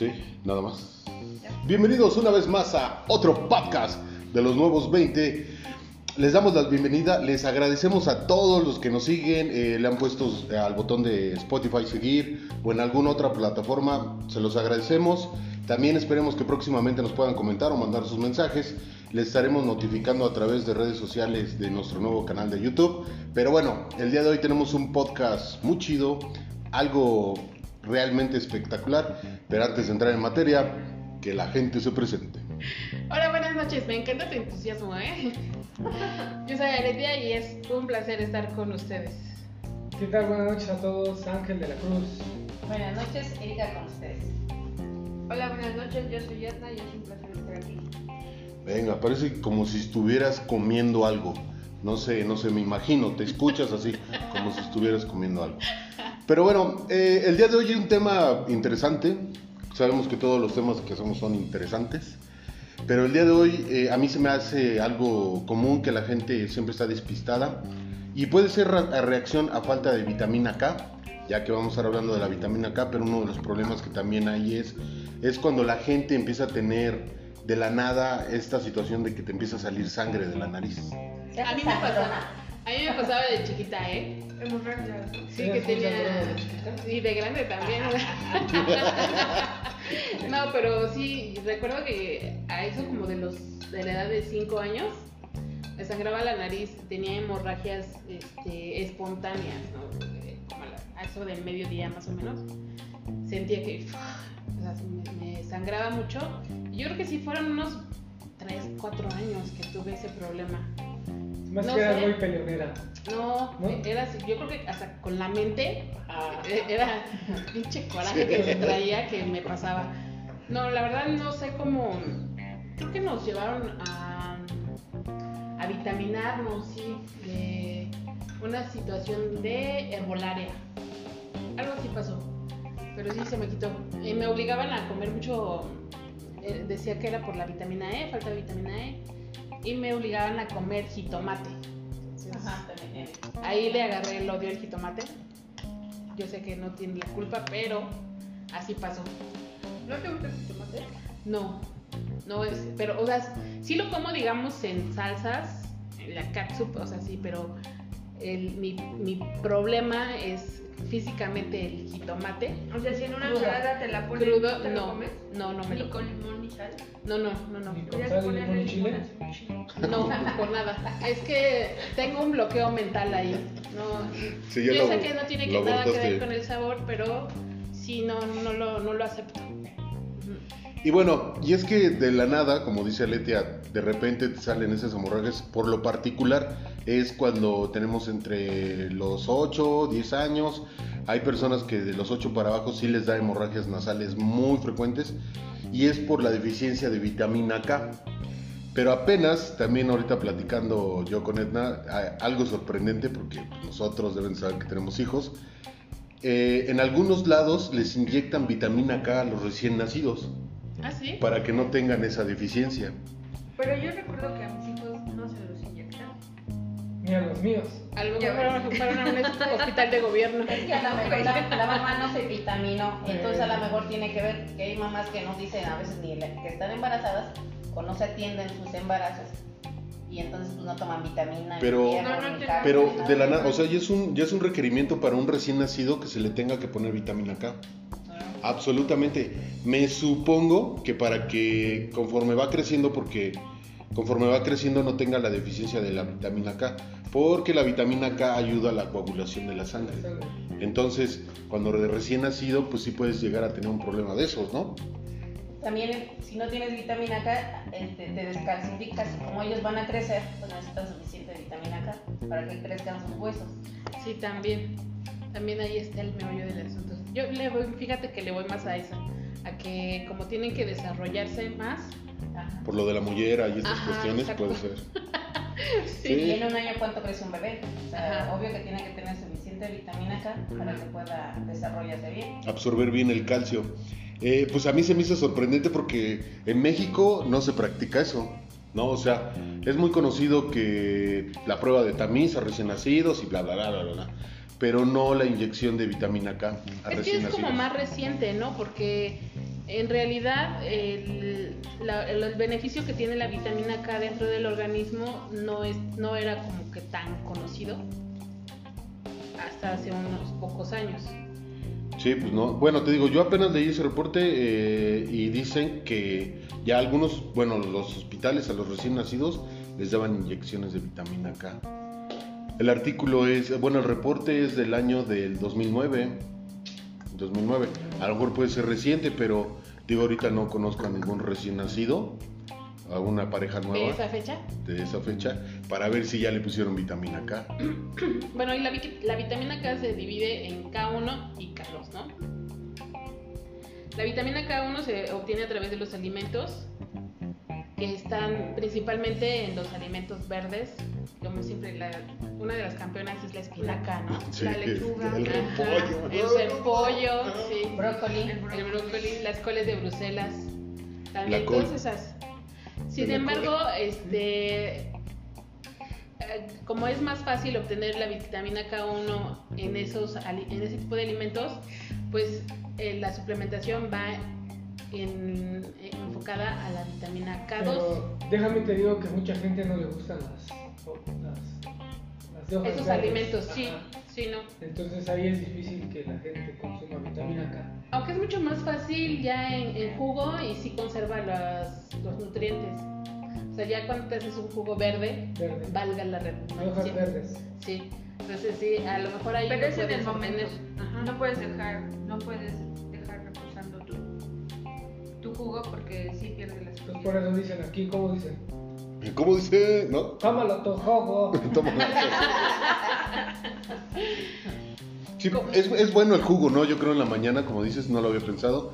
Sí, nada más. Bienvenidos una vez más a otro podcast de los nuevos 20. Les damos la bienvenida, les agradecemos a todos los que nos siguen, eh, le han puesto al botón de Spotify seguir o en alguna otra plataforma, se los agradecemos. También esperemos que próximamente nos puedan comentar o mandar sus mensajes. Les estaremos notificando a través de redes sociales de nuestro nuevo canal de YouTube. Pero bueno, el día de hoy tenemos un podcast muy chido, algo realmente espectacular. Pero antes de entrar en materia, que la gente se presente. Hola, buenas noches. Me encanta tu entusiasmo, ¿eh? Yo soy Aretia y es un placer estar con ustedes. ¿Qué tal? Buenas noches a todos. Ángel de la Cruz. Buenas noches, Erika con ustedes. Hola, buenas noches. Yo soy Yasna y es un placer estar aquí. Venga, parece como si estuvieras comiendo algo. No sé, no sé, me imagino, te escuchas así, como si estuvieras comiendo algo. Pero bueno, eh, el día de hoy hay un tema interesante. Sabemos que todos los temas que hacemos son interesantes. Pero el día de hoy eh, a mí se me hace algo común que la gente siempre está despistada. Y puede ser reacción a falta de vitamina K, ya que vamos a estar hablando de la vitamina K, pero uno de los problemas que también hay es, es cuando la gente empieza a tener de la nada esta situación de que te empieza a salir sangre de la nariz. A mí me pasaba, a mí me pasaba de chiquita, ¿eh? Hemorragia. Sí, que tenía. Y de grande también. no, pero sí, recuerdo que a eso como de los de la edad de 5 años me sangraba la nariz, tenía hemorragias este, espontáneas, ¿no? Eh, Como a, eso del mediodía más o menos. Sentía que o sea, me, me sangraba mucho. Yo creo que sí fueron unos 3, 4 años que tuve ese problema. Más No que era sé. muy peleonera. No, ¿No? era así, yo creo que hasta con la mente eh, era pinche coraje que se traía que me pasaba. No, la verdad no sé cómo. Creo que nos llevaron a, a vitaminarnos, sí, de una situación de herbolaria. Algo así pasó, pero sí se me quitó. Y me obligaban a comer mucho. Eh, decía que era por la vitamina E, falta de vitamina E. Y me obligaban a comer jitomate. Entonces, Ajá, también. eh. Ahí le agarré el odio al jitomate. Yo sé que no tiene la culpa, pero así pasó. ¿No te gusta el jitomate? No, no es, pero, o sea, sí lo como, digamos, en salsas, en la catsup, o sea, sí, pero el- mi, mi problema es físicamente el jitomate. O sea, si en una ensalada te la pones, Crudo, ¿te lo no, comes? no, no me Ni lo con limón ni sal. No, no, no, no. Ni con sal limón limón chile. No, por nada. Es que tengo un bloqueo mental ahí. No, Sí, yo lo- sé que no tiene que nada que ver con el sabor, pero sí, no, no, lo, no lo acepto. Y bueno, y es que de la nada, como dice Aletia, de repente te salen esas hemorragias. Por lo particular, es cuando tenemos entre los 8, 10 años. Hay personas que de los 8 para abajo sí les da hemorragias nasales muy frecuentes. Y es por la deficiencia de vitamina K. Pero apenas, también ahorita platicando yo con Edna, algo sorprendente porque nosotros deben saber que tenemos hijos. eh, en algunos lados les inyectan vitamina K a los recién nacidos ¿Ah, sí? para que no tengan esa deficiencia. Pero yo recuerdo que a mis hijos no se los inyectan. Ni a los míos. A lo mejor fueron, a un hospital de gobierno. Es que a lo mejor la, la mamá no se vitaminó, entonces a lo mejor tiene que ver que hay mamás que nos dicen a veces ni que están embarazadas o no se atienden sus embarazos y entonces pues, no toman vitamina, Pero- hierro, No, no carne, Pero de la nada. nada, o sea, ya es, un, ya es un requerimiento para un recién nacido que se le tenga que poner vitamina K. Absolutamente. Me supongo que para que conforme va creciendo, porque conforme va creciendo no tenga la deficiencia de la vitamina K, porque la vitamina K ayuda a la coagulación de la sangre. Entonces, cuando de recién nacido, pues sí puedes llegar a tener un problema de esos, ¿no? También si no tienes vitamina K, este, te descalcificas. Como ellos van a crecer, pues necesitan suficiente vitamina K para que crezcan sus huesos. Sí, también. También ahí está el meollo del asunto. Yo le voy, fíjate que le voy más a eso. A que como tienen que desarrollarse más. Ajá. Por lo de la mollera y estas Ajá, cuestiones exacto. puede ser. Y en un año cuánto crece un bebé. O sea, Ajá. obvio que tiene que tener suficiente vitamina K para que pueda desarrollarse bien. absorber bien el calcio. Eh, pues a mí se me hizo sorprendente porque en México no se practica eso, ¿no? O sea, es muy conocido que la prueba de tamiz a recién nacidos y bla, bla, bla, bla, bla, bla, pero no la inyección de vitamina K a Es que es como nacidos. más reciente, ¿no? Porque En realidad, el, la- el- el beneficio que tiene la vitamina K dentro del organismo no, es, no era como que tan conocido hasta hace unos pocos años. Sí, pues no. Bueno, te digo, yo apenas leí ese reporte eh, y dicen que ya algunos, bueno, los hospitales a los recién nacidos les daban inyecciones de vitamina K. El artículo es, bueno, el reporte es del año del 2009. 2009. A lo mejor puede ser reciente, pero digo, ahorita no conozco a ningún recién nacido, a una pareja nueva De esa fecha. de esa fecha, para ver si ya le pusieron vitamina K. Bueno, y la, la vitamina K se divide en K1 y K2, ¿no? La vitamina K1 se obtiene a través de los alimentos que están principalmente en los alimentos verdes. Como siempre, la- una de las campeonas es la espinaca, ¿no? Sí, la lechuga, el repollo. el repollo, sí. Brócoli. el brócoli, las coles de Bruselas, La también col. todas esas. Sin embargo, este, eh, como es más fácil obtener la vitamina K1 en esos ali- en ese tipo de alimentos, pues eh, la suplementación va en- enfocada a la vitamina K2. Pero déjame te digo que mucha gente no le gustan las de hojas Esos verdes. alimentos, sí, Ajá. sí, no. Entonces ahí es difícil que la gente consuma vitamina K. Aunque es mucho más fácil ya en, en jugo y sí conserva las- los nutrientes. O sea, ya cuando te haces un jugo verde, Verde. valga la De hojas redundancia. verdes. Sí, entonces sí, a lo mejor ahí Pero lo es en el momento. Ajá. No puedes dejar, no puedes dejar reposando tu, tu jugo porque sí pierde las Pues por eso dicen aquí, ¿cómo dicen? ¿Cómo dice? ¿No? Tómalo tu jugo. Toma. Sí, es, es bueno el jugo, ¿no? Yo creo en la mañana, como dices, no lo había pensado.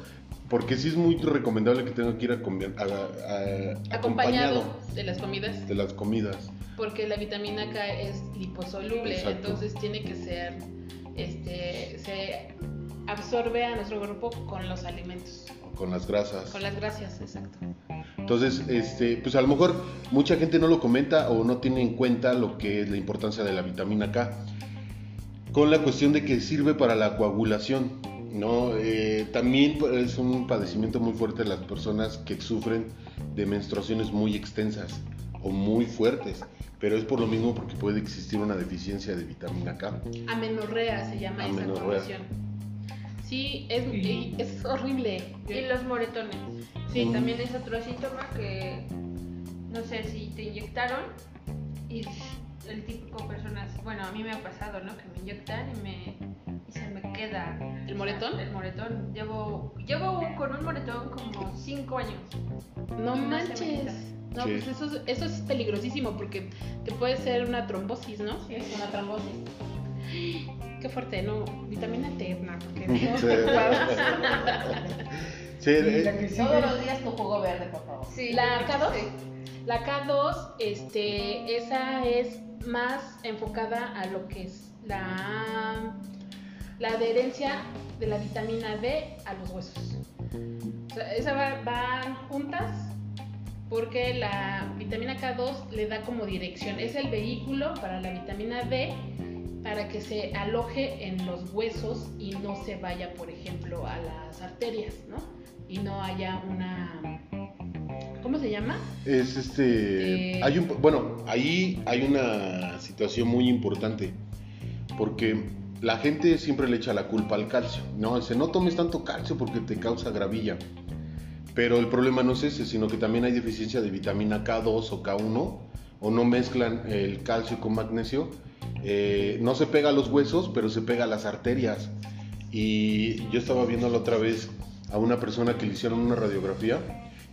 Porque sí es muy recomendable que tenga que ir a comer- a- a- Acompañado de las comidas, de las comidas. porque la vitamina K es liposoluble, Exacto. entonces tiene que ser, este, se absorbe a nuestro cuerpo con los alimentos, Con las grasas. con las grasas, exacto. Entonces, este, pues a lo mejor mucha gente no lo comenta o no tiene en cuenta lo que es la importancia de la vitamina K. Con la cuestión de que sirve para la coagulación, ¿no? Eh, también es un padecimiento muy fuerte de las personas que sufren de menstruaciones muy extensas o muy fuertes, pero es por lo mismo porque puede existir una deficiencia de vitamina K. Amenorrea se llama esa Amenorrea. condición. Sí, es, Y- es horrible. Y los moretones. Sí, Mm. también es otro síntoma que no sé si te inyectaron y el típico personas, bueno, a mí me ha pasado, ¿no? Que me inyectan y me y se me queda ¿El moretón? El moretón. Llevo llevo con un moretón como cinco años. No manches. No, Sí. pues eso, es- eso es peligrosísimo porque te puede ser una trombosis, ¿no? Sí, es una trombosis. Qué fuerte, no, vitamina eterna, porque Sí. Sí, Y eh, Todos los días tu jugo verde, por favor. Sí, La yo- K2, sí. la K2, este, esa es más enfocada a lo que es la, la adherencia de la vitamina D a los huesos. O sea, esas va- van juntas porque la vitamina K2 le da como dirección, es el vehículo para la vitamina D para que se aloje en los huesos y no se vaya, por ejemplo, a las arterias, ¿no? Y no haya una... ¿Cómo se llama? Es este. Eh. Hay un, bueno, ahí hay una situación muy importante. Porque la gente siempre le echa la culpa al calcio. No, dice, no tomes tanto calcio porque te causa gravilla. Pero el problema no es ese, sino que también hay deficiencia de vitamina K2 o K1, o no mezclan el calcio con magnesio. Eh, no se pega a los huesos, pero se pega a las arterias. Y yo estaba viendo la otra vez a una persona que le hicieron una radiografía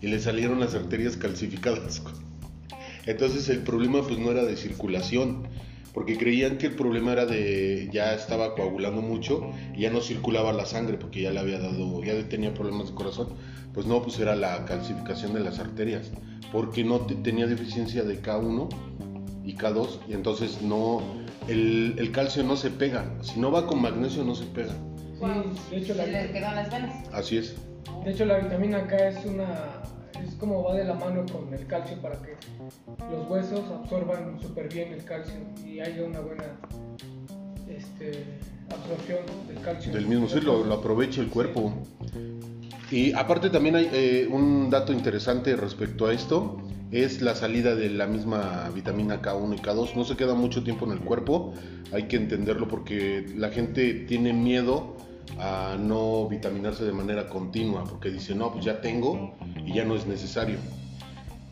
y le salieron las arterias calcificadas. Entonces el problema pues no era de circulación, porque creían que el problema era de ya estaba coagulando mucho y ya no circulaba la sangre porque ya le había dado, ya tenía problemas de corazón. Pues no, pues era la calcificación de las arterias, porque no te- tenía deficiencia de K1 y K2 y entonces no, el, el calcio no se pega, si no va con magnesio no se pega. sí, de hecho, la, le quedó en las venas. Así es. de hecho la vitamina K es una es como va de la mano con el calcio para que los huesos absorban súper bien el calcio y haya una buena este, absorción del calcio. Del mismo, sí, lo, lo aprovecha el cuerpo. Y aparte también hay eh, un dato interesante respecto a esto, es la salida de la misma vitamina K1 y K2. No se queda mucho tiempo en el cuerpo, hay que entenderlo porque la gente tiene miedo a no vitaminarse de manera continua, porque dice, no, pues ya tengo y ya no es necesario.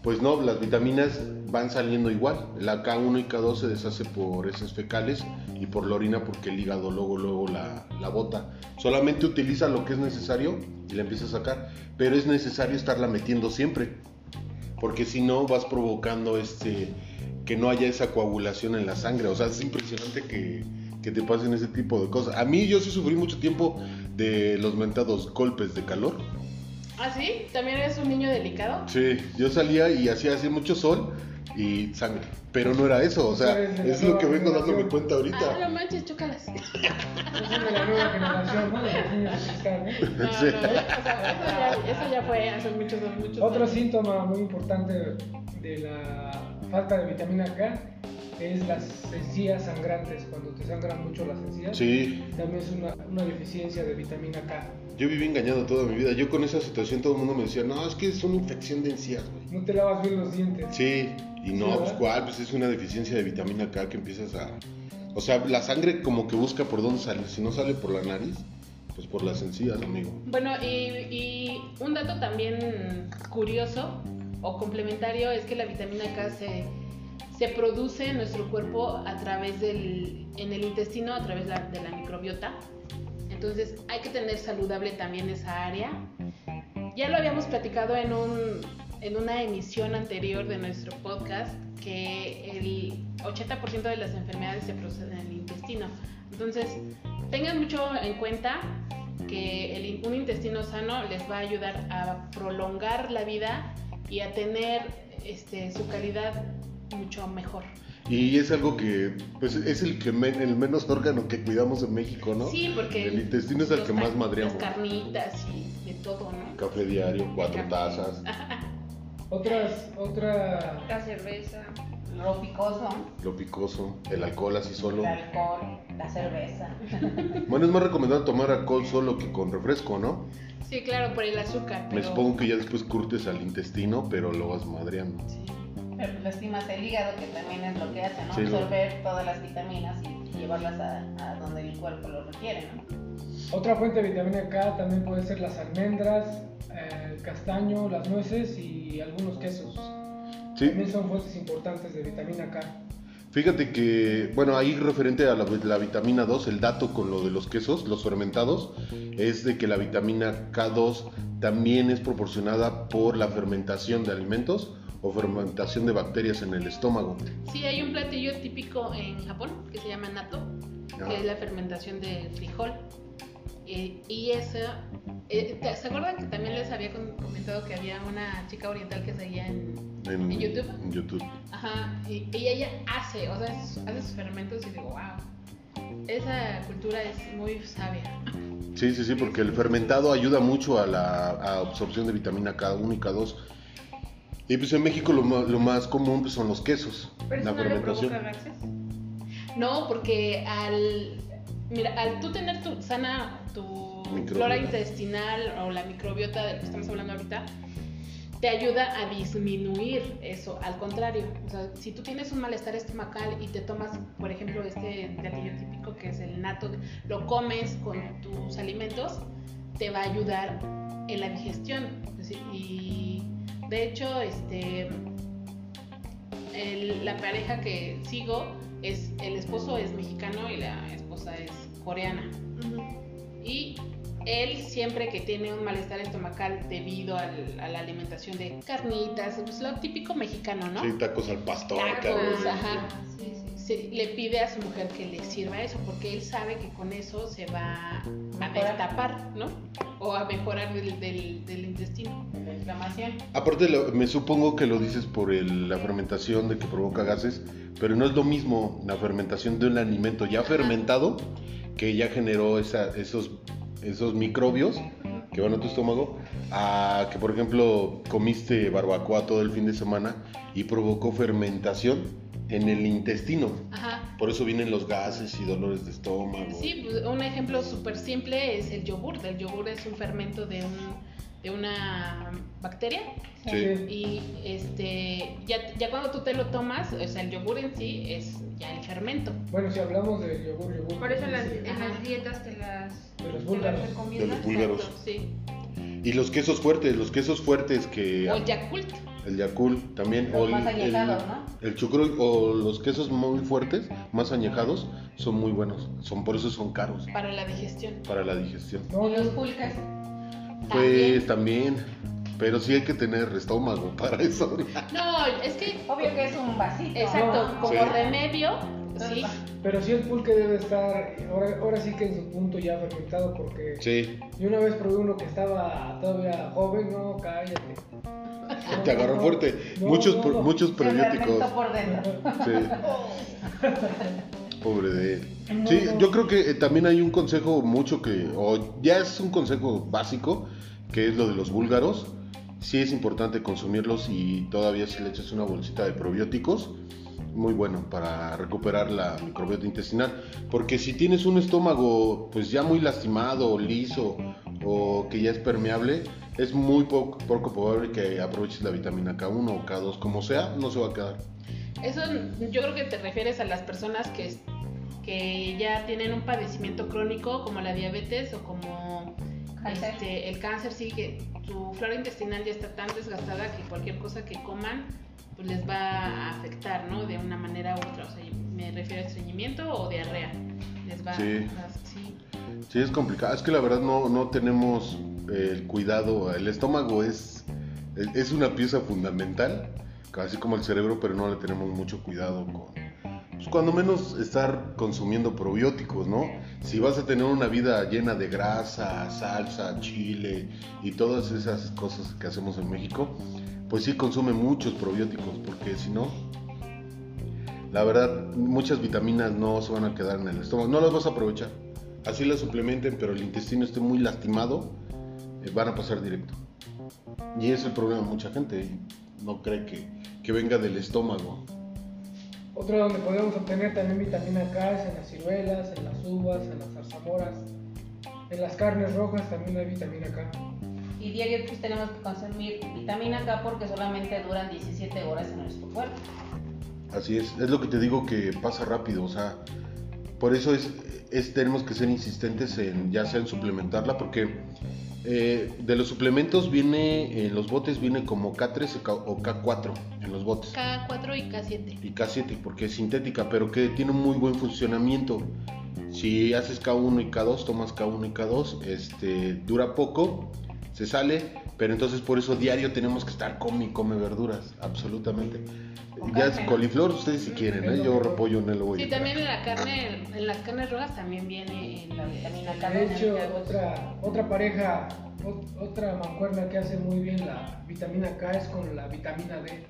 Pues no, las vitaminas van saliendo igual. La K1 y K2 se deshace por heces fecales y por la orina porque el hígado luego, luego la, la bota. Solamente utiliza lo que es necesario y la empieza a sacar. Pero es necesario estarla metiendo siempre. Porque si no vas provocando este que no haya esa coagulación en la sangre. O sea, es impresionante que, que te pasen ese tipo de cosas. A mí yo sí sufrí mucho tiempo de los mentados golpes de calor. ¿Ah, sí? ¿También eres un niño delicado? Sí, yo salía y hacía así mucho sol y sangre. Pero no era eso, o sea, es lo que vengo dándome cuenta Ah, ahorita. no manches, chócalas. Son de la nueva generación, ¿no? De los niños sea, eso, ya, eso ya fue hace muchos, muchos Otro años. síntoma muy importante de la falta de vitamina K es las encías sangrantes, cuando te sangran mucho las encías. Sí, También es una, una deficiencia de vitamina K. yo viví engañado toda mi vida. Yo con esa situación todo el mundo me decía, no, es que es una infección de encías, güey. No te lavas bien los dientes. Sí, y no, Sí, pues cuál, pues es una deficiencia de vitamina K que empiezas a... O sea, la sangre como que busca por dónde salir. Si no sale por la nariz, pues por las encías, amigo. Bueno, y, y un dato también curioso o complementario es que la vitamina K se, se produce en nuestro cuerpo a través del, en el intestino, a través la- de la microbiota. Entonces hay que tener saludable también esa área. Ya lo habíamos platicado en, un, en una emisión anterior de nuestro podcast, que el 80% de las enfermedades se producen en el intestino. Entonces, tengan mucho en cuenta que el un intestino sano les va a ayudar a prolongar la vida y a tener este, su calidad mucho mejor. Y es algo que, pues es el que men- el menos órgano que cuidamos en México, ¿no? Sí, porque El intestino es el que más madreamos. Las carnitas y de todo, ¿no? Café diario, cuatro Café. tazas, Otras, otra, La cerveza. Lo picoso, lo picoso, el alcohol así solo. el alcohol, la cerveza. Bueno, es más recomendable tomar alcohol solo que con refresco, ¿no? Sí, claro, por el azúcar. Me supongo que ya después curtes al intestino, pero lo vas madreando. Sí. Pero pues lastimas el hígado, que también es lo que hace, ¿no? Sí, Absorber todas las vitaminas y llevarlas a, a donde el cuerpo lo requiere, ¿no? otra fuente de vitamina K también puede ser las almendras, el castaño, las nueces y algunos quesos. Sí, También son fuentes importantes de vitamina K. fíjate que, bueno, ahí referente a la, la vitamina 2, el dato con lo de los quesos, los fermentados, es de que la vitamina K2 también es proporcionada por la fermentación de alimentos o fermentación de bacterias en el estómago. Sí, hay un platillo típico en Japón que se llama natto, Ah. que es la fermentación del frijol. Eh, y esa, eh, ¿te- ¿se acuerdan que también les había comentado que había una chica oriental que seguía en, En, ¿En YouTube? En YouTube. Ajá, y, y ella hace, o sea, es- hace sus fermentos y digo, wow, esa cultura es muy sabia. Sí, sí, sí, porque el fermentado ayuda mucho a la a absorción de vitamina K1 y K2. Y pues en México lo, ma- lo más común pues, son los quesos, Pero la eso no le fermentación. provoca gases. No, porque al, mira, al tú tener tu sana, tu Microbiota. flora intestinal o la microbiota de lo que estamos hablando ahorita, te ayuda a disminuir eso. Al contrario, o sea, si tú tienes un malestar estomacal y te tomas, por ejemplo, este platillo típico que es el natto, lo comes con tus alimentos, te va a ayudar en la digestión. Es decir, Y de hecho, este, el- la pareja que sigo es el esposo es mexicano y la esposa es coreana. Y él siempre que tiene un malestar estomacal debido al- a la alimentación de carnitas, pues lo típico mexicano, ¿no? Sí, tacos al pastor, Tacos, ajá. Sí, sí. Se- le pide a su mujer que le sirva eso porque él sabe que con eso se va a destapar, ¿no? O a mejorar del, del- del intestino. La inflamación. Aparte, lo- me supongo que lo dices por el- la fermentación de que provoca gases, pero no es lo mismo la fermentación de un alimento ya fermentado que ya generó esa- esos, esos microbios que van a tu estómago, a que por ejemplo comiste barbacoa todo el fin de semana y provocó fermentación en el intestino. Ajá. Por eso vienen los gases y dolores de estómago. Sí, pues, un ejemplo súper simple es el yogur. El yogur es un fermento de un, de una bacteria Sí. y este ya, ya cuando tú te lo tomas, o sea, el yogur en sí es ya el fermento. Bueno, si hablamos del yogur, yogur. Por eso en las, en dietas te las, De los te las búlgaros. De los búlgaros. Exacto, sí. Y los quesos fuertes, los quesos fuertes que... O Yakult. El Yakult también. Los o el, más añejados, el- ¿no? el chucrut o los quesos muy fuertes, más añejados, son muy buenos. Son, por eso son caros para la digestión. para la digestión. Y los pulques. Pues también, pero sí hay que tener estómago para eso. No, es que Obvio que es un vasito. exacto, ¿no? como Sí. remedio, sí. pero sí el pulque debe estar, ahora, ahora sí que en su punto ya fermentado, porque Sí, yo una vez probé uno que estaba todavía joven, no, cállate. Te agarró fuerte. no, muchos, no, no. muchos Se probióticos. fermentó por dentro. Sí. Pobre de él. Sí, yo creo que eh, también hay un consejo mucho que, o ya es un consejo básico, que es lo de los búlgaros. Sí es importante consumirlos y todavía si le echas una bolsita de probióticos, muy bueno para recuperar la microbiota intestinal. Porque si tienes un estómago pues ya muy lastimado, liso o que ya es permeable, es muy poco, poco probable que aproveches la vitamina K1 o K2, como sea, no se va a quedar. Eso yo creo que te refieres a las personas que, que ya tienen un padecimiento crónico como la diabetes o como Cáncer. este, el cáncer, sí, que su flora intestinal ya está tan desgastada que cualquier cosa que coman pues les va a afectar, ¿no? De una manera u otra. O sea, me refiero a estreñimiento o diarrea. Les va Sí. a... Sí. Sí, es complicado. Es que la verdad no, no tenemos el cuidado. El estómago es, es, una pieza fundamental, casi como el cerebro, pero no le tenemos mucho cuidado con... pues, cuando menos estar consumiendo probióticos, ¿no? Si vas a tener una vida llena de grasa, salsa, chile y todas esas cosas que hacemos en México, pues sí consume muchos probióticos, porque si no, la verdad, muchas vitaminas no se van a quedar en el estómago, no las vas a aprovechar. Así las suplementen, pero el intestino esté muy lastimado, eh, van a pasar directo. Y es el problema de mucha gente, no cree que, que venga del estómago. Otro donde podemos obtener también vitamina K es en las ciruelas, en las uvas, en las zarzamoras. En las carnes rojas también hay vitamina K. Y diario pues tenemos que consumir vitamina K porque solamente duran 17 horas en nuestro cuerpo. Así es, es lo que te digo que pasa rápido, o sea, por eso es, es tenemos que ser insistentes en ya sea en suplementarla, porque eh, de los suplementos viene, en los botes viene como K3 o K- o K4 en los botes. K4 y K7. y K7 porque es sintética, pero que tiene un muy buen funcionamiento. Si haces K1 y K2, tomas K1 y K2, este, dura poco, se sale, pero entonces por eso diario tenemos que estar come y come verduras, absolutamente. Con Ya es carne. coliflor, ustedes si quieren, ¿eh? yo repollo no lo voy a Sí, también en la carne, en las carnes rojas también viene La el- vitamina K. De hecho, En el otra, otra pareja, ot- otra mancuerna que hace muy bien la vitamina K es con la vitamina D.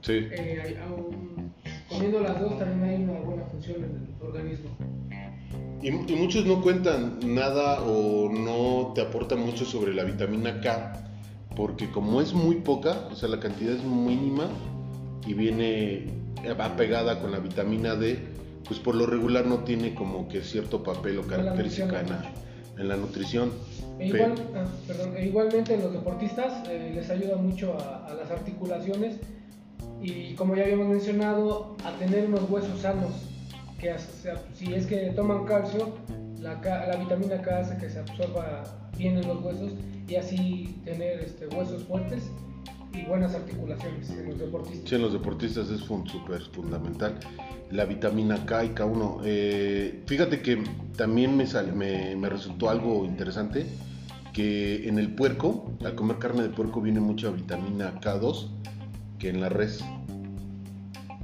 Sí. Eh, aún comiendo las dos también hay una buena función en el organismo. Y, y muchos no cuentan nada o no te aportan mucho sobre la vitamina K, porque como es muy poca, o sea, la cantidad es mínima y viene va pegada con la vitamina D, pues por lo regular no tiene como que cierto papel o característica en la, en la nutrición. E, igual, ah, perdón, e igualmente en los deportistas eh, les ayuda mucho a, a las articulaciones y como ya habíamos mencionado, a tener unos huesos sanos, que as- o sea, si es que toman calcio, la, la vitamina K hace que se absorba bien en los huesos y así tener este, huesos fuertes y buenas articulaciones en los deportistas. Sí, en los deportistas es súper fundamental. La vitamina K y K1. Eh, fíjate que también me, sal- me, me resultó algo interesante, que en el puerco, al comer carne de puerco viene mucha vitamina K2 que en la res.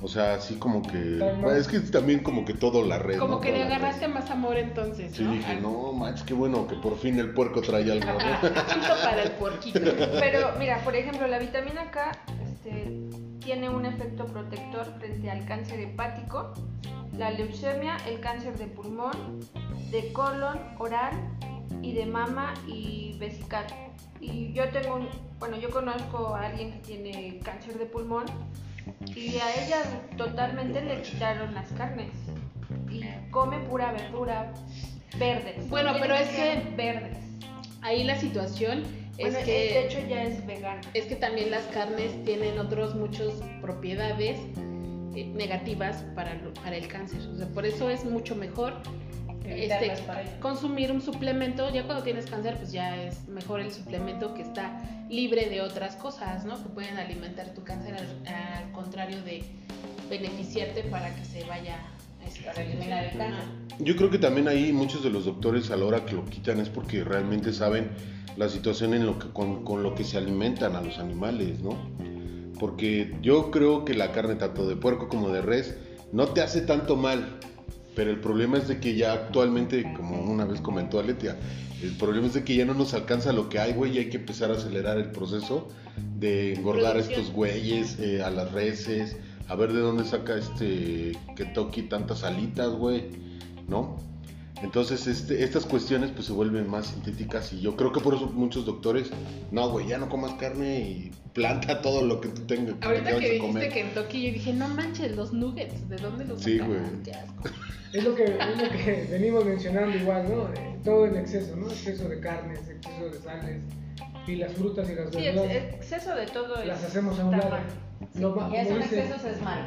O sea, así como que... Bueno, es que también como que todo la res. Como ¿no? que le agarraste más amor entonces, Sí, ¿no? dije, no, manches, qué bueno que por fin el puerco trae algo. para el puerquito. Pero mira, por ejemplo, la vitamina K este, tiene un efecto protector frente al cáncer hepático, la leucemia, el cáncer de pulmón, de colon, oral y de mama y vesical. Y yo tengo un, bueno, yo conozco a alguien que tiene cáncer de pulmón y a ella totalmente le quitaron las carnes y come pura verdura verdes. Bueno, pero es que- verdes. Ahí la situación Bueno, es de que hecho ya es vegano. es que también las carnes tienen otros muchos propiedades eh, negativas para, para el cáncer. O sea, por eso es mucho mejor este, consumir un suplemento. Ya cuando tienes cáncer, pues ya es mejor el suplemento que está libre de otras cosas, ¿no? Que pueden alimentar tu cáncer al, al contrario de beneficiarte para que se vaya este, Para eliminar el cáncer. Yo creo que también ahí muchos de los doctores a la hora que lo quitan es porque realmente saben la situación en lo que, con, con lo que se alimentan a los animales, ¿no? Porque yo creo que la carne tanto de puerco como de res no te hace tanto mal, pero el problema es de que ya actualmente, como una vez comentó Aletia, el problema es de que ya no nos alcanza lo que hay, güey, y hay que empezar a acelerar el proceso de engordar a estos güeyes, eh, a las reses, a ver de dónde saca este Kentucky tantas alitas, güey, ¿no? Entonces, este, estas cuestiones pues se vuelven más sintéticas y yo creo que por eso muchos doctores, no, güey, ya no comas carne y planta todo lo que tú tengas. que Ahorita que a dijiste comer. Kentucky, yo dije, no manches, los nuggets, ¿de dónde los Sí, güey. Es lo que, es lo que venimos mencionando igual, ¿no? Eh, todo en exceso, ¿no? Exceso de carnes, exceso de sales y las frutas y las Sí, es, verduras exceso de todo es- las hacemos a un lado. mal. Lo Y eso como, en dices, excesos es malo.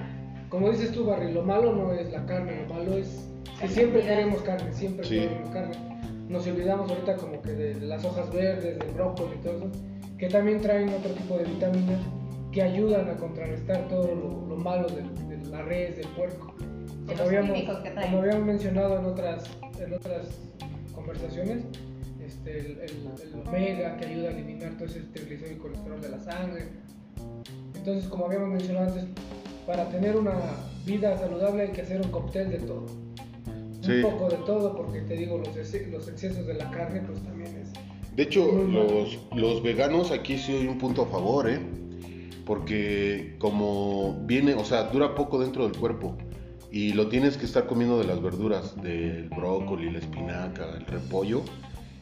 Como dices tú, Barry, lo malo no es la carne, lo malo es que siempre queremos carne, siempre Sí. queremos carne. Nos olvidamos ahorita como que de, de las hojas verdes, del brócoli y todo eso, que también traen otro tipo de vitaminas que ayudan a contrarrestar todo lo, lo malo de, de la res, del puerco. Como los habíamos, químicos que traen. como habíamos mencionado en otras, en otras conversaciones, este, el, el- el omega que ayuda a eliminar todo ese triglicérido y colesterol de la sangre. Entonces, como habíamos mencionado antes, para tener una vida saludable hay que hacer un cóctel de todo. Sí. Un poco de todo, porque te digo, los, ex- los excesos de la carne, pues también es. De hecho, los, los veganos aquí sí hay un punto a favor, ¿eh? Porque como viene, o sea, dura poco dentro del cuerpo y lo tienes que estar comiendo de las verduras, del brócoli, la espinaca, el repollo,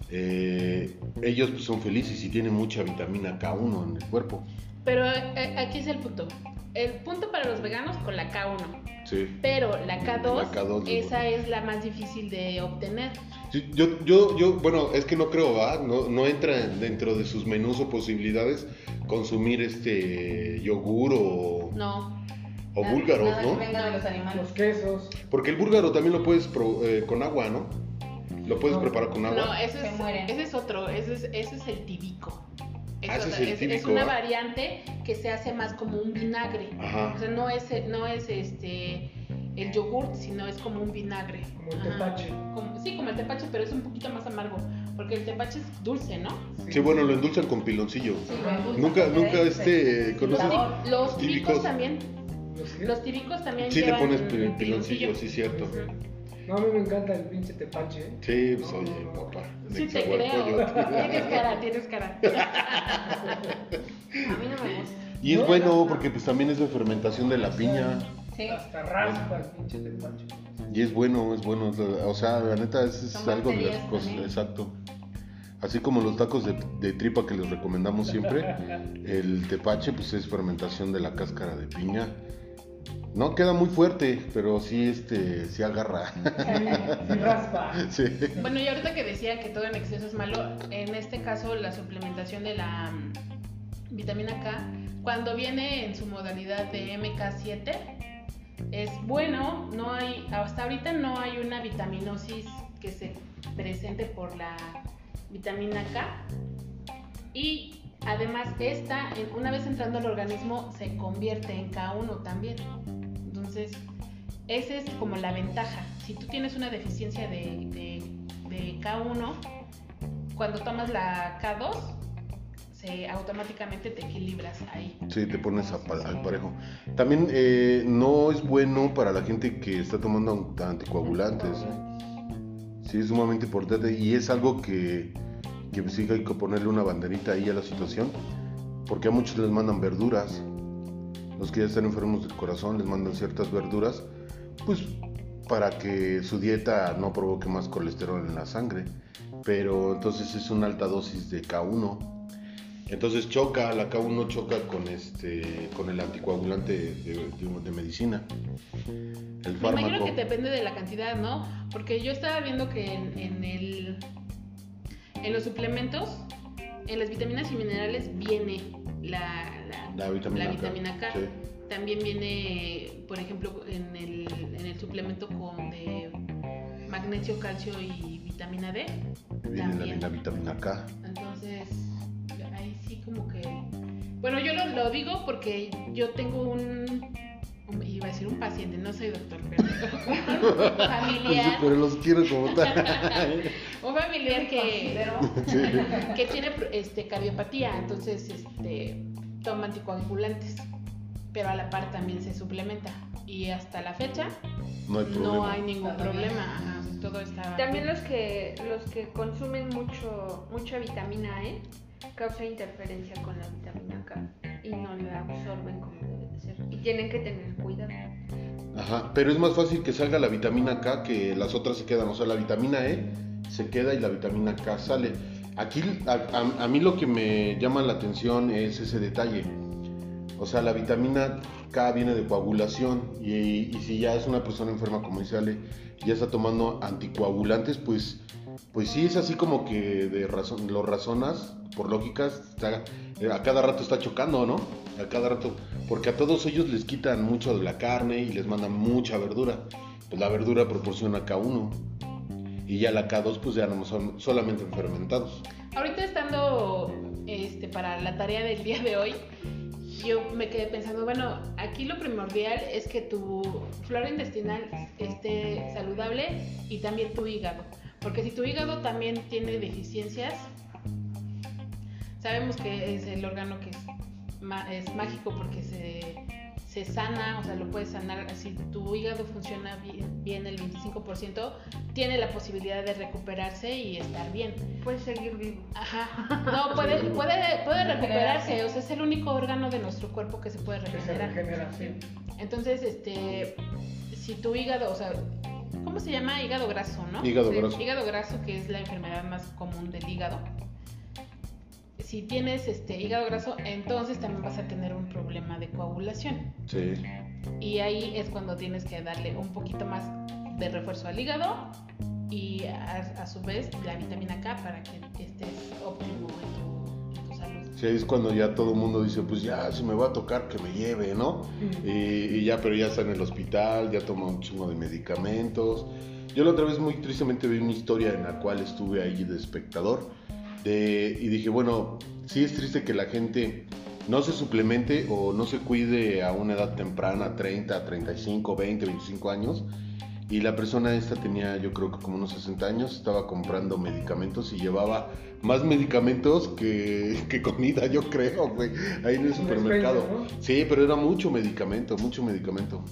eh, ellos pues, son felices y tienen mucha vitamina K1 en el cuerpo. Pero eh, aquí es el punto. El punto para los veganos con la K1. Sí. Pero la K2, La K2 es esa es la más difícil de obtener. Sí, yo, yo, yo, bueno, es que no creo, ¿va? No, no entra dentro de sus menús o posibilidades consumir este yogur o, No. o Nada- búlgaros, nada que ¿no? venga de los animales. Los quesos. Porque el búlgaro también lo puedes pro- eh, con agua, ¿no? Lo puedes No. preparar con agua. No, ese Se es, ese es otro, ese es, ese es el tibico. Es, Ah, es otra- el es- tíbico, es una variante que se hace más como un vinagre. Ajá. O sea, no es, no es este el yogurt, sino es como un vinagre. Como el Ajá. tepache. Como- sí, como el tepache, pero es un poquito más amargo. Porque el tepache es dulce, ¿no? Sí, bueno, lo endulzan con piloncillo. Sí, lo endulzan, Nunca, nunca este. Los tíbicos Tíbicos. también. Los Los tíbicos también Sí le pones pi- piloncillo. piloncillo, sí, cierto. Ujú. No, a mí me encanta el pinche tepache. ¿eh? Sí, pues No, oye, no, no. papá. Sí, de te creo. Tienes cara, tienes cara. A mí no me gusta. Y es No, bueno no, no. porque pues también es de fermentación de la piña. Sí. Hasta raspa el pinche tepache. Y es bueno, es bueno. O sea, la neta, es, algo de las cosas. también. Exacto. Así como los tacos de, de tripa que les recomendamos siempre, el tepache pues es fermentación de la cáscara de piña. No queda muy fuerte, pero sí este sí agarra. Sí, sí raspa. sí. Bueno, y ahorita que decía que todo en exceso es malo, en este caso la suplementación de la mm, vitamina K, cuando viene en su modalidad de MK7, es bueno, no hay, hasta ahorita no hay una vitaminosis que se presente por la vitamina K. Y además esta, en- una vez entrando al organismo, se convierte en K1 también. Entonces, esa es como la ventaja. Si tú tienes una deficiencia de, de- de K1, cuando tomas la K2, se, automáticamente te equilibras ahí. Sí, te pones a al parejo. También eh, no es bueno para la gente que está tomando anticoagulantes. Sí, es sumamente importante y es algo que, que sí hay que ponerle una banderita ahí a la situación, porque a muchos les mandan verduras. Los que ya están enfermos del corazón les mandan ciertas verduras, pues para que su dieta no provoque más colesterol en la sangre. Pero entonces es una alta dosis de K1. Entonces choca, la K1 choca con este con el anticoagulante de, de- de medicina. El Me imagino que depende de la cantidad, ¿no? Porque yo estaba viendo que en, en el, en los suplementos en las vitaminas y minerales viene la, La vitamina K, vitamina K. sí. También viene, por ejemplo, en el, en el suplemento con de magnesio, calcio y vitamina D. Viene la, También. la vitamina K. Entonces, ahí sí como que... Bueno, yo lo, lo digo porque yo tengo un, Iba a decir un paciente, no soy doctor, pero un familiar, Pero los quiero como tal. un familiar que, que tiene este, cardiopatía, entonces este, toma anticoagulantes, pero a la par también se suplementa. Y hasta la fecha No hay problema. no hay ningún problema, ajá, todo está... También los que los que consumen mucho mucha vitamina E causa interferencia con la vitamina K y no la absorben como debe de ser y tienen que tener cuidado. Ajá, pero es más fácil que salga la vitamina K que las otras se quedan. O sea, la vitamina E se queda y la vitamina K sale. Aquí, a, mí lo que me llama la atención es ese detalle. O sea, la vitamina K viene de coagulación y, si ya es una persona enferma, como dice Ale, ya está tomando anticoagulantes, pues, pues sí es así como que de razón, lo razonas, por lógicas, a cada rato está chocando, ¿no? A cada rato, porque a todos ellos les quitan mucho de la carne y les mandan mucha verdura. Pues la verdura proporciona K1 y ya la K2 pues ya no son solamente fermentados. Ahorita estando este, para la tarea del día de hoy, yo me quedé pensando, bueno, aquí lo primordial es que tu flora intestinal esté saludable y también tu hígado. Porque si tu hígado también tiene deficiencias, sabemos que es el órgano que es, es mágico porque se, se sana, o sea, lo puedes sanar. Si tu hígado funciona bien, bien el 25%, tiene la posibilidad de recuperarse y estar bien. Puedes seguir vivo. Ajá. No, puede, puede, puede recuperarse. O sea, es el único órgano de nuestro cuerpo que se puede Que se regenerar. Entonces, este, si tu hígado, o sea, ¿cómo se llama? Hígado graso, ¿no? Hígado Sí, graso. Hígado graso, que es la enfermedad más común del hígado. Si tienes este hígado graso, entonces también vas a tener un problema de coagulación. Sí. Y ahí es cuando tienes que darle un poquito más de refuerzo al hígado y a, a su vez la vitamina K para que estés óptimo en tu, en tu salud. Sí, es cuando ya todo el mundo dice, pues ya, si me va a tocar, que me lleve, ¿no? Y, y ya, pero ya está en el hospital, ya toma un chingo de medicamentos. Yo la otra vez muy tristemente vi una historia en la cual estuve ahí de espectador de, y dije, bueno, sí es triste que la gente no se suplemente o no se cuide a una edad temprana, 30, 35, 20, 25 años. Y la persona esta tenía yo creo que como unos 60 años, estaba comprando medicamentos y llevaba más medicamentos que, que comida, yo creo, güey, ahí en el Su supermercado. Sí, pero era mucho medicamento, mucho medicamento.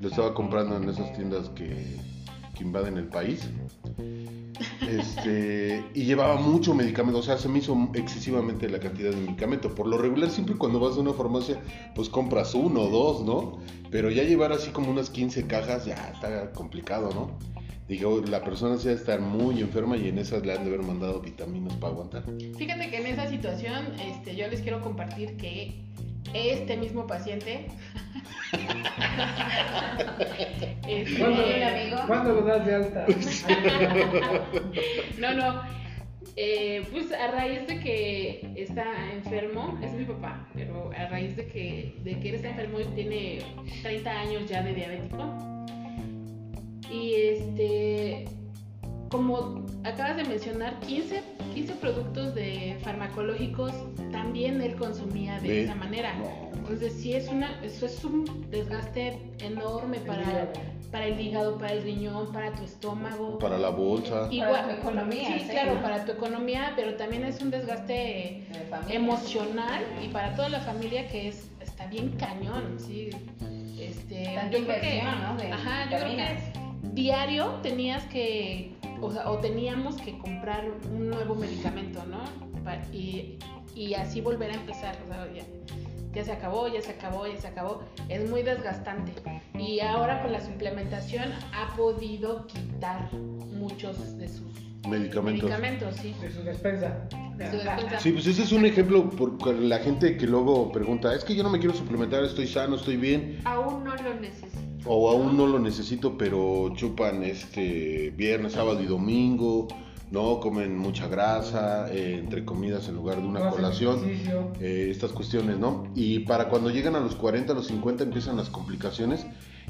Lo estaba comprando en esas tiendas que, que invaden el país. Este, y llevaba mucho medicamento, o sea, se me hizo excesivamente la cantidad de medicamento. Por lo regular, siempre cuando vas a una farmacia, pues compras uno o dos, ¿no? Pero ya llevar así como unas 15 cajas, ya está complicado, ¿no? Digo, la persona se a estar muy enferma y en esas le han de haber mandado vitaminas para aguantar. Fíjate que en esa situación este, yo les quiero compartir que este mismo paciente este, ¿Cuándo, Sí, amigo. ¿Cuándo lo das de alta? No, no. Eh, pues a raíz de que está enfermo, es mi papá, pero a raíz de que, de que él está enfermo y tiene 30 años ya de diabético. Y este, como acabas de mencionar, 15, 15 productos de farmacológicos también él consumía de esa manera. No, Entonces sí es una, eso es un desgaste enorme para, para el hígado, para el riñón, para tu estómago. para la bolsa. Igual- tu economía, Sí, sí, claro, para tu economía, pero también es un desgaste De emocional y para toda la familia que es está bien cañón, sí. Este, yo creo que, inversión, ¿no? De ajá, yo creo que diario tenías que, o sea, o teníamos que comprar un nuevo medicamento, ¿no? Y, y así volver a empezar, o sea, ya, ya se acabó, ya se acabó, ya se acabó. Es muy desgastante. Y ahora con la suplementación ha podido quitar muchos de sus Medicamentos. medicamentos, sí. De su despensa. De su despensa. Sí, pues ese es un ejemplo por la gente que luego pregunta, es que yo no me quiero suplementar, estoy sano, estoy bien, Aún no lo necesito. O aún no lo necesito, pero chupan este viernes, sábado y domingo, no comen mucha grasa eh, entre comidas en lugar de una colación, eh, estas cuestiones, ¿no? Y para cuando llegan a los 40, a los 50 empiezan las complicaciones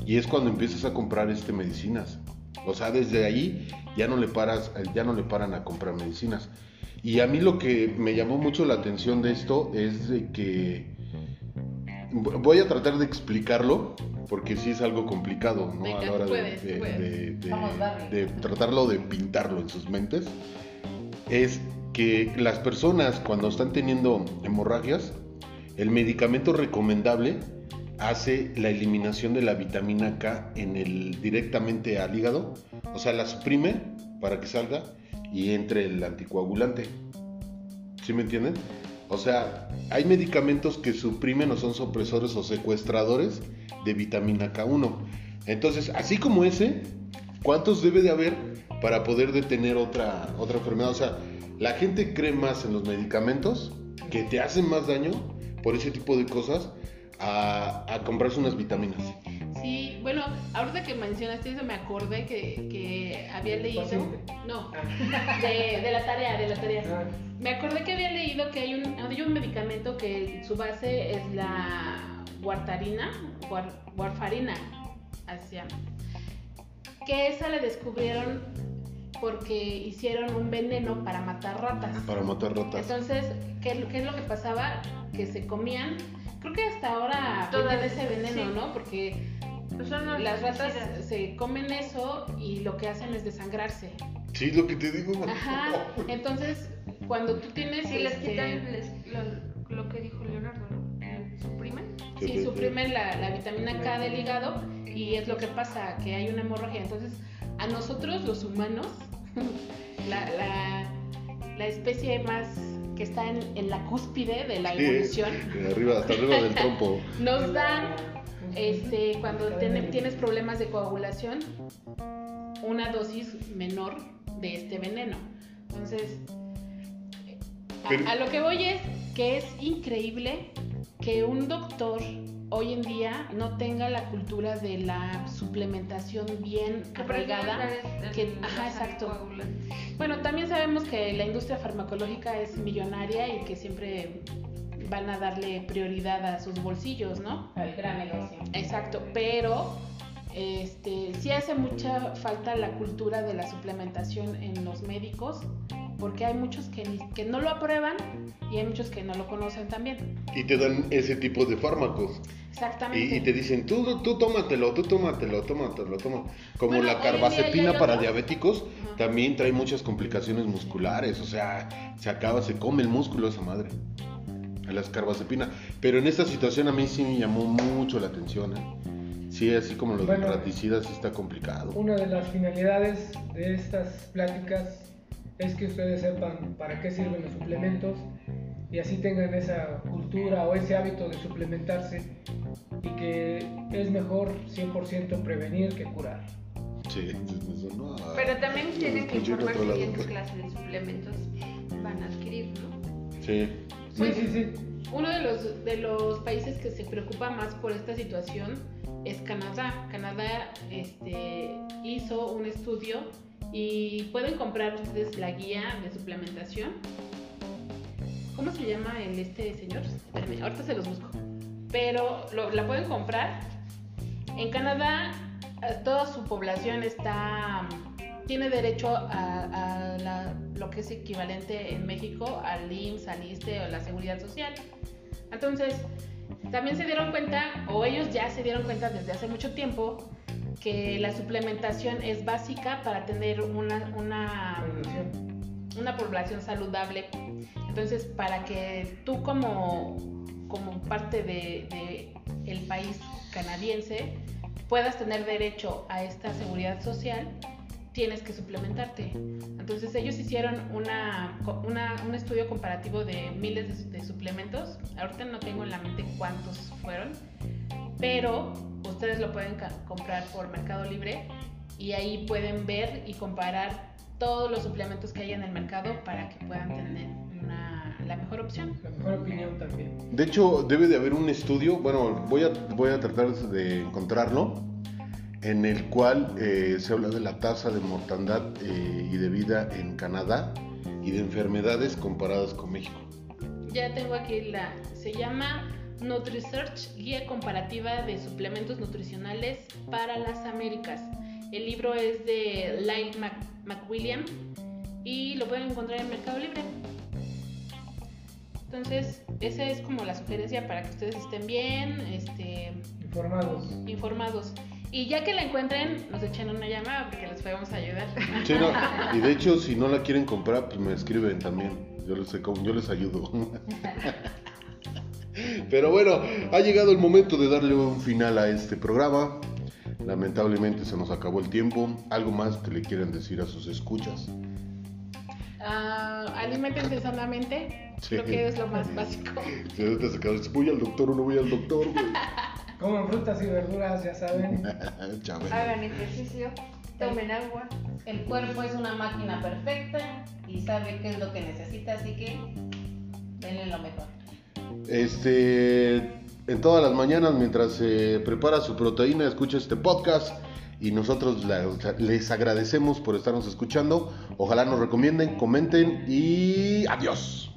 y es cuando empiezas a comprar este medicinas. O sea, desde ahí ya no le paras, ya no le paran a comprar medicinas. Y a mí lo que me llamó mucho la atención de esto es de que voy a tratar de explicarlo porque sí es algo complicado, ¿no? Venga, a la hora de- puedes, tú de- puedes. de- de- Vamos, Barry. de tratarlo de pintarlo en sus mentes. Es que las personas cuando están teniendo hemorragias, el medicamento recomendable hace la eliminación de la vitamina K en el directamente al hígado, o sea, la suprime para que salga y entre el anticoagulante. ¿Sí me entienden? O sea, hay medicamentos que suprimen o son supresores o secuestradores de vitamina K1. Entonces, así como ese, ¿cuántos debe de haber para poder detener otra, otra enfermedad? O sea, la gente cree más en los medicamentos que te hacen más daño por ese tipo de cosas a, a comprarse unas vitaminas. Sí, bueno, ahorita que mencionaste eso me acordé que, que había leído. No, Ah, de, de la tarea, de la tarea. ah, Me acordé que había leído que hay un, hay un medicamento que su base es la wartarina, war- warfarina, así se llama. Que esa la descubrieron porque hicieron un veneno para matar ratas. Para matar ratas. Entonces, ¿qué, qué es lo que pasaba? Que se comían, creo que hasta ahora Todavía, venden ese veneno, sí. ¿no? Porque Pues las ratas se comen eso y lo que hacen es desangrarse. Sí, lo que te digo. Ajá. Entonces, cuando tú tienes Si les este, quitan les- lo, lo que dijo Leonardo, ¿no? ¿Le ¿Suprimen? sí, suprimen la, la vitamina K del hígado y es lo que pasa, que hay una hemorragia. Entonces, a nosotros los humanos, la, la, la especie más que está en, en la cúspide de la Sí, evolución, arriba, hasta arriba del trompo. nos dan este, cuando tiene- tienes problemas de coagulación, una dosis menor de este veneno. Entonces, a, a lo que voy es que es increíble que un doctor hoy en día no tenga la cultura de la suplementación bien arraigada. que- ajá, exacto. Bueno, también sabemos que la industria farmacológica es millonaria y que siempre van a darle prioridad a sus bolsillos, ¿no? El gran negocio. Exacto, pero este sí hace mucha falta la cultura de la suplementación en los médicos, porque hay muchos que, que no lo aprueban y hay muchos que no lo conocen también. Y te dan ese tipo de fármacos. Exactamente. Y, y te dicen, tú, tú tómatelo, tú tómatelo, tómatelo, toma. Como Bueno, la carbazepina para diabéticos Ajá. también trae muchas complicaciones musculares. O sea, se acaba, se come el músculo esa madre. A las carbazepina. Pero en esta situación a mí sí me llamó mucho la atención. ¿eh? Sí, así como los Bueno. raticidas está complicado. Una de las finalidades de estas pláticas es que ustedes sepan para qué sirven los suplementos y así tengan esa cultura o ese hábito de suplementarse y que es mejor 100% prevenir que curar. Sí, eso no, Pero también lo tienen que escuché en informarse otro qué clase de suplementos van a adquirir, ¿no? Sí. Sí, sí, sí. Uno de los, de los países que se preocupa más por esta situación es Canadá. Canadá este, hizo un estudio y pueden comprar ustedes la guía de suplementación. ¿Cómo se llama el este señor? Ahorita se los busco. Pero lo- la pueden comprar. En Canadá eh, toda su población está tiene derecho a, a la- lo que es equivalente en México al IMSS, al ISSSTE o la Seguridad Social. Entonces, también se dieron cuenta, o ellos ya se dieron cuenta desde hace mucho tiempo, que la suplementación es básica para tener una, una, una población saludable. Entonces, para que tú como, como parte de, de el país canadiense puedas tener derecho a esta seguridad social, tienes que suplementarte. Entonces ellos hicieron una, una- un estudio comparativo de miles de, de suplementos. Ahorita no tengo en la mente cuántos fueron, pero ustedes lo pueden comprar por Mercado Libre y ahí pueden ver y comparar todos los suplementos que hay en el mercado para que puedan tener una- la mejor opción. La mejor opinión también. De hecho, debe de haber un estudio, bueno, voy a, voy a tratar de encontrarlo, en el cual eh, se habla de la tasa de mortandad eh, y de vida en Canadá y de enfermedades comparadas con México. Ya tengo aquí la. Se llama NutriSearch, Guía Comparativa de Suplementos Nutricionales para las Américas. El libro es de Lyle Mac- McWilliam y lo pueden encontrar en Mercado Libre. Entonces, esa es como la sugerencia para que ustedes estén bien este, Informados. informados. Y ya que la encuentren, nos echen una llamada porque les podemos ayudar. Sí, no, Y de hecho, si no la quieren comprar, pues me escriben también. Yo les, yo les ayudo. Pero bueno, ha llegado el momento de darle un final a este programa. Lamentablemente se nos acabó el tiempo. ¿Algo más que le quieran decir a sus escuchas? Ah, aliméntense sanamente, Sí. creo que es lo más básico. Si ahorita se quedan, voy al doctor o no voy al doctor, güey. Coman frutas y verduras, ya saben. Hagan ejercicio, tomen agua. El cuerpo es una máquina perfecta y sabe qué es lo que necesita, así que denle lo mejor. Este, en todas las mañanas, mientras se prepara su proteína, escucha este podcast y nosotros la- les agradecemos por estarnos escuchando. Ojalá nos recomienden, comenten y adiós.